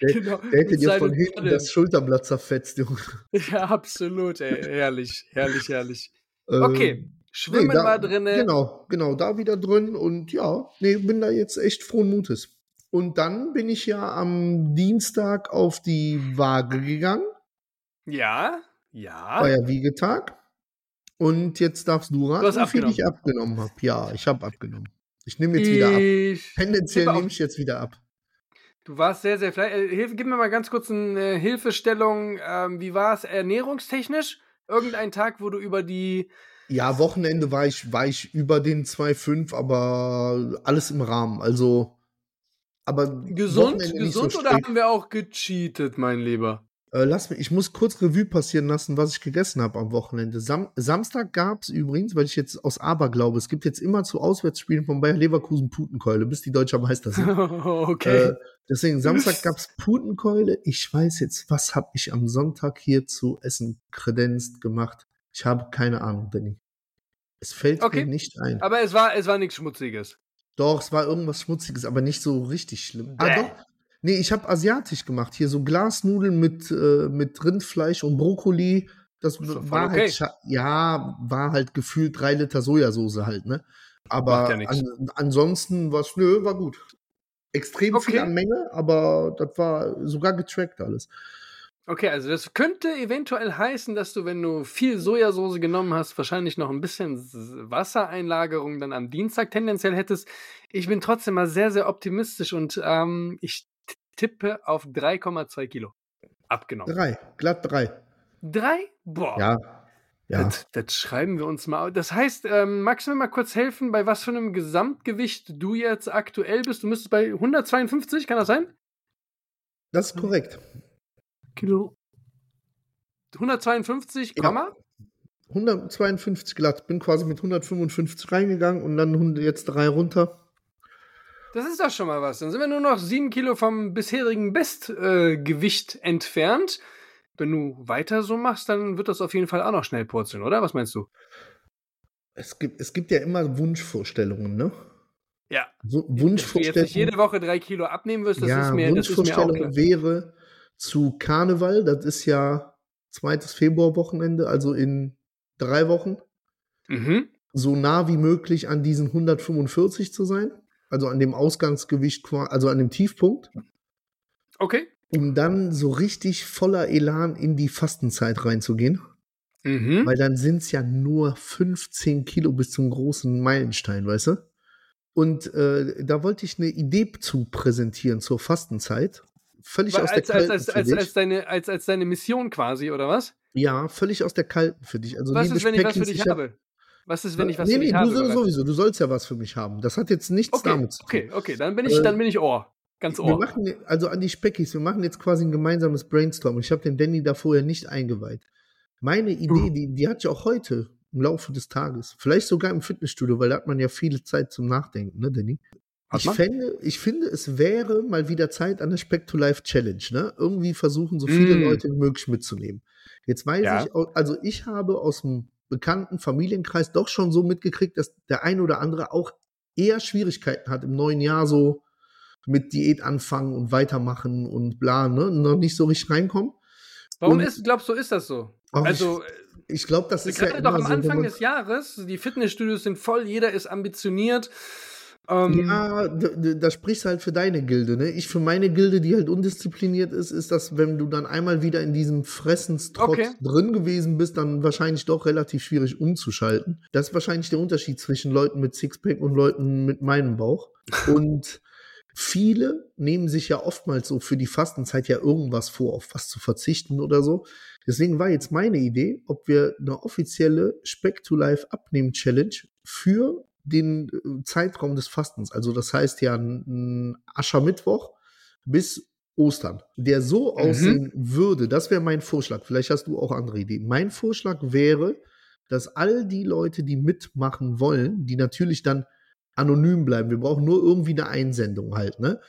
C: Der,
B: genau,
C: der hätte dir von hinten
B: Paddeln.
C: das Schulterblatt zerfetzt, Junge.
B: Ja, absolut, ey. Herrlich, herrlich, herrlich.
C: Ähm,
B: Okay, Schwimmen
C: nee, da-
B: war drinne.
C: Genau, genau, da wieder drin und ja, nee, bin da jetzt echt frohen Mutes. Und dann bin ich ja am Dienstag auf die Waage gegangen,
B: Ja,
C: war
B: ja.
C: ja Wiegetag. Und jetzt darfst du raten, wie viel ich abgenommen habe. Ja, ich habe abgenommen. Ich nehme jetzt wieder ab.
B: Ich,
C: Tendenziell nehme ich jetzt wieder ab.
B: du warst sehr, sehr fleißig. Äh, Hilf, gib mir mal ganz kurz eine Hilfestellung. Ähm, wie war es ernährungstechnisch? Irgendein Tag, wo du über die
C: Ja, Wochenende war ich, war ich über den 2,5, aber alles im Rahmen. Also, aber
B: Gesund, gesund
C: so
B: oder haben wir auch gecheatet, mein Lieber?
C: Äh, lass mich, ich muss kurz Revue passieren lassen, was ich gegessen habe am Wochenende. Sam Samstag gab es übrigens, weil ich jetzt aus Aberglaube, es gibt jetzt immer zu Auswärtsspielen von Bayer Leverkusen Putenkeule, bis die deutscher Meister sind.
B: okay.
C: Äh, deswegen, Samstag gab es Putenkeule. Ich weiß jetzt, was habe ich am Sonntag hier zu essen kredenzt gemacht. Ich habe keine Ahnung, Benny. Es fällt
B: Okay.
C: mir nicht ein.
B: Aber es war, es war nichts Schmutziges.
C: Doch, es war irgendwas Schmutziges, aber nicht so richtig schlimm. Ah, doch. Nee, ich habe asiatisch gemacht. Hier so Glasnudeln mit, äh, mit Rindfleisch und Brokkoli. Das war
B: okay.
C: halt, ja, war halt gefühlt drei Liter Sojasauce halt, ne? Aber
B: ja
C: an, ansonsten was, nö, war gut. Extrem viel
B: Okay.
C: an Menge, aber das war sogar getrackt alles.
B: Okay, also das könnte eventuell heißen, dass du, wenn du viel Sojasauce genommen hast, wahrscheinlich noch ein bisschen Wassereinlagerung dann am Dienstag tendenziell hättest. Ich bin trotzdem mal sehr, sehr optimistisch und ähm, ich tippe auf 3,2 Kilo. Abgenommen.
C: Drei, glatt drei.
B: Drei? Boah.
C: Ja. Ja.
B: Das, das schreiben wir uns mal. Das heißt, ähm, magst du mir mal kurz helfen, bei was für einem Gesamtgewicht du jetzt aktuell bist? Du müsstest bei 152, kann das sein?
C: Das ist korrekt.
B: Kilo. 152,
C: Ja.
B: Komma?
C: 152 glatt. Bin quasi mit 155 reingegangen und dann jetzt drei runter.
B: Das ist doch schon mal was. Dann sind wir nur noch sieben Kilo vom bisherigen Bestgewicht äh, entfernt. Wenn du weiter so machst, dann wird das auf jeden Fall auch noch schnell purzeln, oder? Was meinst du?
C: Es gibt, es gibt ja immer Wunschvorstellungen, ne?
B: Ja.
C: W
B: Dass du jetzt
C: Wunschvorstellungen.
B: nicht jede Woche drei Kilo abnehmen wirst, das
C: ja,
B: ist mir, das ist mir auch
C: Wunschvorstellung
B: klar.
C: wäre zu Karneval, das ist ja zweites Februarwochenende, also in drei Wochen,
B: Mhm.
C: so nah wie möglich an diesen 145 zu sein, also an dem Ausgangsgewicht, also an dem Tiefpunkt,
B: Okay.
C: um dann so richtig voller Elan in die Fastenzeit reinzugehen,
B: Mhm.
C: weil dann sind es ja nur 15 Kilo bis zum großen Meilenstein, weißt du? Und äh, da wollte ich eine Idee zu präsentieren zur Fastenzeit. Völlig aus der
B: Als, als,
C: kalten
B: als,
C: für
B: als,
C: dich.
B: als, deine, als, als deine Mission quasi, oder was?
C: Ja, völlig aus der kalten für dich. Also
B: Was ist, wenn ich was für dich
C: hab-
B: habe? Was ist, wenn ich was
C: nee,
B: für
C: nee,
B: dich
C: du
B: habe? oder was?
C: sowieso, du sollst ja was für mich haben. Das hat jetzt nichts
B: Okay,
C: damit zu tun.
B: okay, okay, dann bin ich,
C: Äh,
B: dann bin ich Ohr. Ganz
C: Wir
B: Ohr.
C: machen, ne- also an die Speckis, wir machen jetzt quasi ein gemeinsames Brainstorm. Ich habe den Danny da vorher nicht eingeweiht. Meine Idee,
B: Uh.
C: die, die hat ja auch heute im Laufe des Tages, vielleicht sogar im Fitnessstudio, weil da hat man ja viele Zeit zum Nachdenken, ne, Danny? Ich, fände, ich finde, es wäre mal wieder Zeit an der Speck to Life Challenge, ne? Irgendwie versuchen, so viele
B: Mm.
C: Leute wie möglich mitzunehmen. Jetzt weiß
B: Ja.
C: ich, also ich habe aus dem bekannten Familienkreis doch schon so mitgekriegt, dass der ein oder andere auch eher Schwierigkeiten hat im neuen Jahr so mit Diät anfangen und weitermachen und bla, ne? Noch nicht so richtig reinkommen.
B: Warum
C: und-
B: ist, glaubst du, ist das so?
C: Ach,
B: also,
C: Ich glaube, das ist ja
B: gerade
C: immer
B: doch am
C: so,
B: Anfang des Jahres, die Fitnessstudios sind voll, jeder ist ambitioniert. Ähm,
C: Ja, da sprichst du halt für deine Gilde, ne? Ich für meine Gilde, die halt undiszipliniert ist, ist das, wenn du dann einmal wieder in diesem Fressenstrott
B: Okay.
C: drin gewesen bist, dann wahrscheinlich doch relativ schwierig umzuschalten. Das ist wahrscheinlich der Unterschied zwischen Leuten mit Sixpack und Leuten mit meinem Bauch. Und viele nehmen sich ja oftmals so für die Fastenzeit ja irgendwas vor, auf was zu verzichten oder so. Deswegen war jetzt meine Idee, ob wir eine offizielle Speck to Life Abnehmen Challenge für den äh, Zeitraum des Fastens, also das heißt ja Aschermittwoch bis Ostern, der so
B: Mhm.
C: aussehen würde, das wäre mein Vorschlag. Vielleicht hast du auch andere Ideen. Mein Vorschlag wäre, dass all die Leute, die mitmachen wollen, die natürlich dann anonym bleiben, wir brauchen nur irgendwie eine Einsendung halt, ne?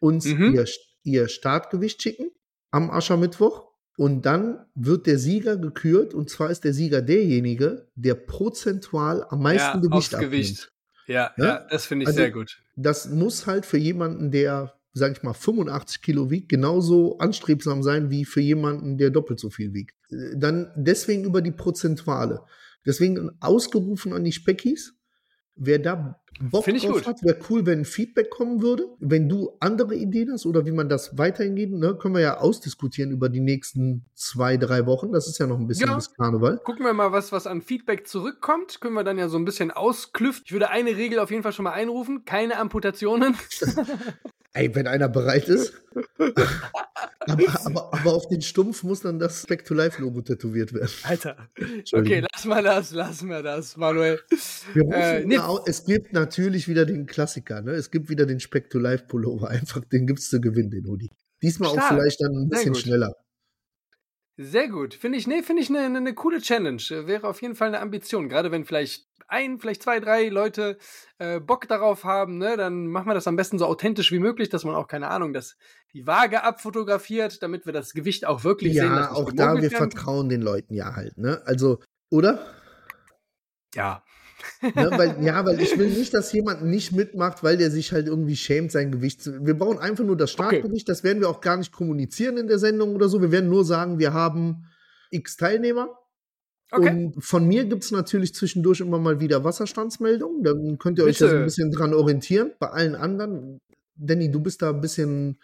C: Uns
B: Mhm.
C: ihr, ihr Startgewicht schicken am Aschermittwoch und dann wird der Sieger gekürt und zwar ist der Sieger derjenige, der prozentual am meisten
B: ja,
C: Gewicht abnimmt.
B: Gewicht. Ja,
C: Ne?
B: ja, das finde ich
C: Also-
B: sehr gut.
C: Das muss halt für jemanden, der, sag ich mal, 85 Kilo wiegt, genauso anstrebsam sein wie für jemanden, der doppelt so viel wiegt. Äh, Dann deswegen über die Prozentuale. Deswegen ausgerufen an die Speckis. Wer da Bock drauf
B: gut.
C: hat, wäre cool, wenn Feedback kommen würde. Wenn du andere Ideen hast oder wie man das weiterhin geht, ne, können wir ja ausdiskutieren über die nächsten zwei, drei Wochen. Das ist ja noch ein bisschen
B: Ja.
C: bis Karneval.
B: Gucken wir mal, was, was an Feedback zurückkommt. Können wir dann ja so ein bisschen ausklüften. Ich würde eine Regel auf jeden Fall schon mal einrufen. Keine Amputationen.
C: Ey, wenn einer bereit ist. aber, aber, aber, auf den Stumpf muss dann das Back to Life Logo tätowiert werden.
B: Alter. Okay, lass mal das, lass mal das, Manuel.
C: Äh, nee. es gibt natürlich wieder den Klassiker, ne? Es gibt wieder den Speck to Life Pullover. Einfach, den gibt's zu gewinnen, den Hoodie. Diesmal Stark. auch vielleicht dann ein bisschen schneller.
B: Sehr gut. Finde ich, nee, finde ich eine, eine coole Challenge. Wäre auf jeden Fall eine Ambition. Gerade wenn vielleicht ein, vielleicht zwei, drei Leute äh, Bock darauf haben, ne, dann machen wir das am besten so authentisch wie möglich, dass man auch, keine Ahnung, dass die Waage abfotografiert, damit wir das Gewicht auch wirklich
C: ja,
B: sehen.
C: Ja, auch da, wir kann. vertrauen den Leuten ja halt, ne? Also, oder?
B: Ja,
C: Ne, weil, ja, weil ich will nicht, dass jemand nicht mitmacht, weil der sich halt irgendwie schämt, sein Gewicht zu. Wir brauchen einfach nur das Startgewicht. Okay. Das werden wir auch gar nicht kommunizieren in der Sendung oder so. Wir werden nur sagen, wir haben x Teilnehmer. Okay. Und von mir gibt es natürlich zwischendurch immer mal wieder Wasserstandsmeldungen. Dann könnt ihr euch Bitte. ja so ein bisschen dran orientieren. Bei allen anderen, Danny, du bist da ein bisschen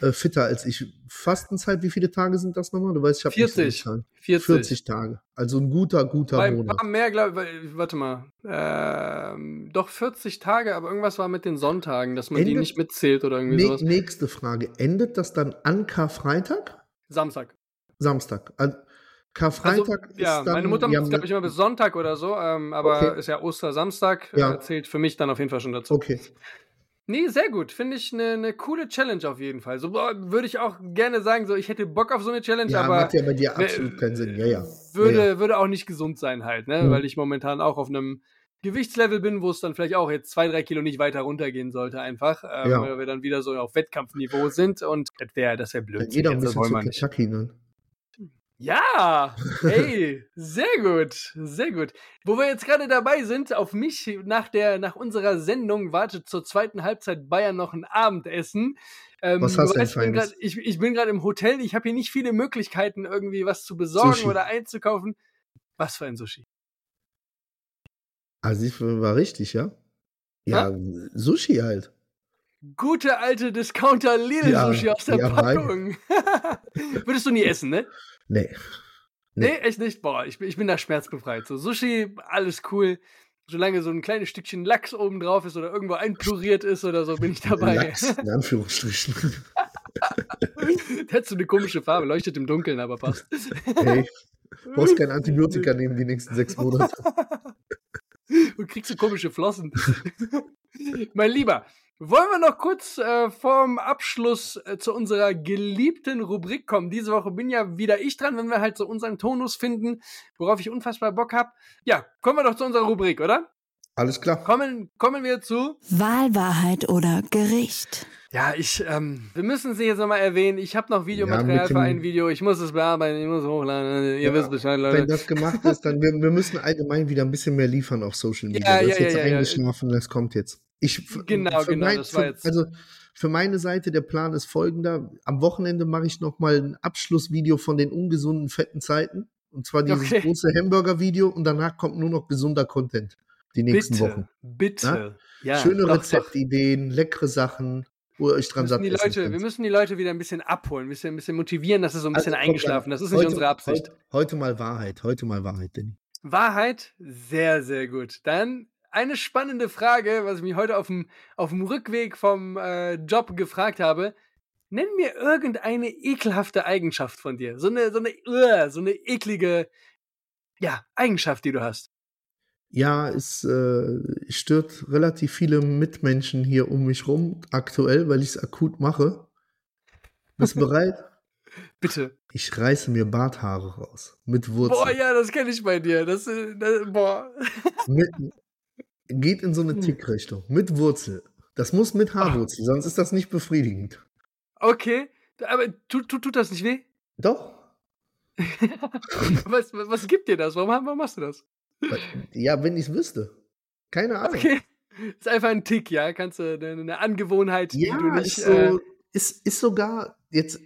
C: äh, fitter als ich. Fastenzeit, wie viele Tage sind das nochmal? Du weißt, ich habe
B: 40.
C: So 40. 40 Tage. Also ein guter, guter
B: Bei,
C: Monat.
B: War mehr, glaub, warte mal. Ähm, doch 40 Tage, aber irgendwas war mit den Sonntagen, dass man Endet, die nicht mitzählt oder irgendwie ne, sowas.
C: Nächste Frage. Endet das dann an Karfreitag?
B: Samstag.
C: Samstag. Also, Karfreitag
B: also, ja, dann, meine Mutter macht glaube ich immer bis Sonntag oder so, ähm, aber okay. ist ja Ostersamstag, ja. Äh, zählt für mich dann auf jeden Fall schon dazu.
C: Okay.
B: Nee, sehr gut. Finde ich eine ne coole Challenge auf jeden Fall. So würde ich auch gerne sagen, so ich hätte Bock auf so eine Challenge,
C: ja,
B: aber.
C: Macht ja bei dir absolut keinen Sinn, ja, ja.
B: Würde,
C: ja, ja.
B: würde auch nicht gesund sein halt, ne? Mhm. Weil ich momentan auch auf einem Gewichtslevel bin, wo es dann vielleicht auch jetzt zwei, drei Kilo nicht weiter runtergehen sollte, einfach. Ähm, ja. Weil wir dann wieder so auf Wettkampfniveau sind und das wäre das wär blöd.
C: Jeder ein bisschen zu Kentucky, ne?
B: Ja, hey, sehr gut, sehr gut. Wo wir jetzt gerade dabei sind, auf mich nach der nach unserer Sendung wartet zur zweiten Halbzeit Bayern noch ein Abendessen.
C: Ähm, was hast du denn grad,
B: ich, ich bin gerade im Hotel, ich habe hier nicht viele Möglichkeiten, irgendwie was zu besorgen Sushi. oder einzukaufen. Was für ein Sushi?
C: Also ich war richtig, ja? Ja, ha? Sushi halt.
B: Gute alte Discounter Lidl Sushi ja, aus der ja, Packung. Würdest du nie essen, ne?
C: Nee.
B: Nee, nee echt nicht. Boah, ich, ich bin da schmerzbefreit. So Sushi, alles cool. Solange so ein kleines Stückchen Lachs oben drauf ist oder irgendwo einpluriert ist oder so, bin ich dabei.
C: Lachs, in Anführungsstrichen.
B: Der hat so eine komische Farbe, leuchtet im Dunkeln, aber passt.
C: Hey, du brauchst kein Antibiotika nehmen die nächsten sechs Monate.
B: Und kriegst du komische Flossen. mein Lieber, wollen wir noch kurz äh, vorm Abschluss äh, zu unserer geliebten Rubrik kommen? Diese Woche bin ja wieder ich dran, wenn wir halt so unseren Tonus finden, worauf ich unfassbar Bock habe. Ja, kommen wir doch zu unserer Rubrik, oder?
C: Alles klar.
B: Kommen, kommen wir zu
A: Wahlwahrheit oder Gericht.
B: Ja, ich, ähm, wir müssen sie jetzt nochmal erwähnen. Ich habe noch Videomaterial ja, für ein Video. Ich muss es bearbeiten, ich muss hochladen. Ihr ja, wisst Bescheid, Leute.
C: Wenn das gemacht ist, dann wir, wir müssen allgemein wieder ein bisschen mehr liefern auf Social Media. Ja, das ist jetzt eingeschlafen, das kommt jetzt. Ich,
B: genau, genau, mein, das war jetzt.
C: also für meine Seite, der Plan ist folgender. Am Wochenende mache ich nochmal ein Abschlussvideo von den ungesunden, fetten Zeiten. Und zwar dieses okay. große Hamburger-Video und danach kommt nur noch gesunder Content die nächsten
B: bitte,
C: Wochen.
B: Bitte.
C: Ja? Schöne Rezeptideen, leckere Sachen, wo ihr euch dran
B: satt die Leute, Wir müssen die Leute wieder ein bisschen abholen, ein bisschen, ein bisschen motivieren, dass es so ein bisschen also, eingeschlafen Das ist nicht unsere Absicht.
C: Heute, heute, mal Wahrheit, heute mal Wahrheit, Danny.
B: Wahrheit? Sehr, sehr gut. Dann eine spannende Frage, was ich mich heute auf dem, auf dem Rückweg vom äh, Job gefragt habe. Nenn mir irgendeine ekelhafte Eigenschaft von dir. So eine, so eine, so eine eklige, ja, Eigenschaft, die du hast.
C: Ja, es äh, stört relativ viele Mitmenschen hier um mich rum aktuell, weil ich es akut mache. Bist du bereit?
B: Bitte.
C: Ich reiße mir Barthaare raus. Mit Wurzeln.
B: Boah, ja, das kenne ich bei dir. Das, äh, das boah.
C: Mit, geht in so eine hm. Tickrichtung. Mit Wurzel. Das muss mit Haarwurzel, sonst ist das nicht befriedigend.
B: Okay, aber tut, tut, tut das nicht weh?
C: Doch.
B: was, was gibt dir das? Warum, warum machst du das?
C: Ja, wenn ich es wüsste. Keine Ahnung.
B: Okay. Ist einfach ein Tick, ja? Kannst du eine, Angewohnheit,
C: ja,
B: die du nicht.
C: Ist, so, äh, ist, ist sogar, jetzt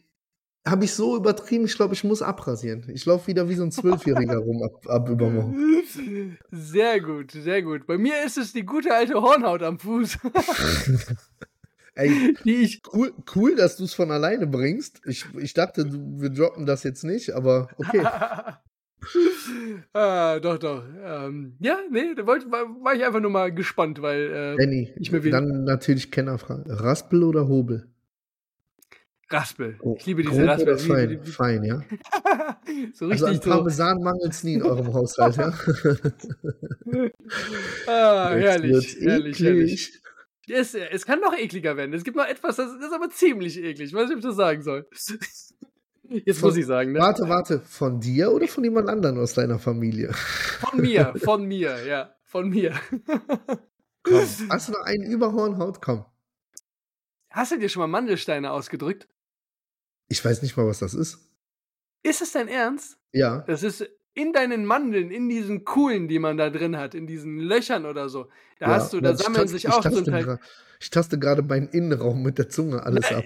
C: habe ich so übertrieben, ich glaube, ich muss abrasieren. Ich laufe wieder wie so ein Zwölfjähriger rum ab, ab übermorgen.
B: Sehr gut, sehr gut. Bei mir ist es die gute alte Hornhaut am Fuß.
C: Ey, die ich cool, cool, dass du es von alleine bringst. Ich, ich dachte, wir droppen das jetzt nicht, aber okay.
B: ah, doch, doch. Ähm, ja, nee, da wollte, war, war, ich einfach nur mal gespannt, weil äh,
C: Danny, ich mir dann natürlich Kennerfrage. Raspel oder Hobel?
B: Raspel. Ich liebe diese Raspel.
C: Fein, fein, ja. so richtig also an Parmesan so. mangelt es nie in eurem Haushalt, ja.
B: ah, herrlich, herrlich, herrlich. Es, es kann noch ekliger werden. Es gibt noch etwas, das, ist aber ziemlich eklig. Ich weiß nicht, ob ich das sagen soll. Jetzt von, muss ich sagen. Ne?
C: Warte, warte. Von dir oder von jemand anderem aus deiner Familie?
B: Von mir, von mir, ja. Von mir.
C: Komm. Hast du noch einen Überhornhaut? Komm.
B: Hast du dir schon mal Mandelsteine ausgedrückt?
C: Ich weiß nicht mal, was das ist.
B: Ist es dein Ernst?
C: Ja.
B: Das ist in deinen Mandeln, in diesen Kuhlen, die man da drin hat, in diesen Löchern oder so. Da ja, hast du, da sammeln sich auch zum Teil.
C: Ich taste gerade meinen Innenraum mit der Zunge alles Na, ab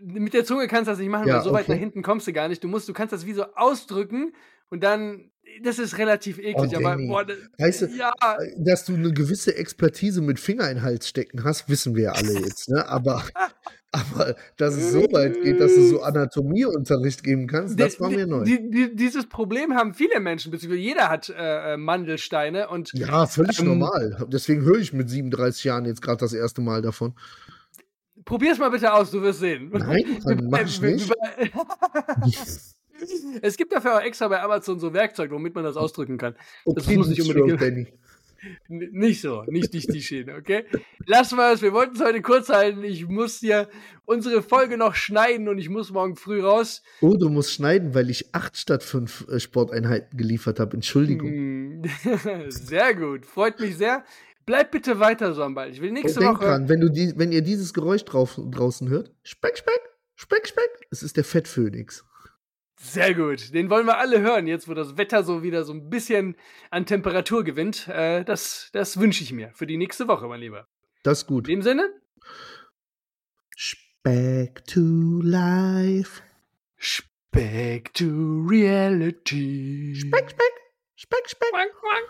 B: mit der Zunge kannst du das nicht machen, ja, weil so okay. weit nach hinten kommst du gar nicht. Du musst, du kannst das wie so ausdrücken und dann, das ist relativ eklig, oh, aber boah, das,
C: weißt du, ja. Äh, dass du eine gewisse Expertise mit Finger in den Hals stecken hast, wissen wir ja alle jetzt, ne? Aber, aber dass es so weit geht, dass du so Anatomieunterricht geben kannst, das war mir neu.
B: Die, die, dieses Problem haben viele Menschen, beziehungsweise jeder hat äh, äh Mandelsteine und.
C: Ja, völlig ähm, normal. Deswegen höre ich mit 37 Jahren jetzt gerade das erste Mal davon.
B: Probier's mal bitte aus, du wirst sehen.
C: Nein, mach ich nicht.
B: es gibt dafür auch extra bei Amazon so Werkzeug, womit man das ausdrücken kann.
C: Okay, das muss nicht unbedingt. Danny.
B: Nicht so, nicht dich die Schiene, okay? Lassen wir es, wir wollten es heute kurz halten. Ich muss dir unsere Folge noch schneiden und ich muss morgen früh raus.
C: Oh, du musst schneiden, weil ich acht statt fünf äh, Sporteinheiten geliefert habe. Entschuldigung.
B: Hm. sehr gut, freut mich sehr. Bleib bitte weiter so am Ball. Ich will nächste
C: Denk
B: Woche.
C: Dran, wenn, du die, wenn ihr dieses Geräusch drauf, draußen hört, Speck, Speck, Speck, Speck, es ist der Fettphönix.
B: Sehr gut. Den wollen wir alle hören, jetzt wo das Wetter so wieder so ein bisschen an Temperatur gewinnt. Äh, das das wünsche ich mir für die nächste Woche, mein Lieber.
C: Das ist gut.
B: In dem Sinne?
C: Speck to life.
B: Speck to reality.
C: Speck, Speck, Speck, Speck. Quack, quack.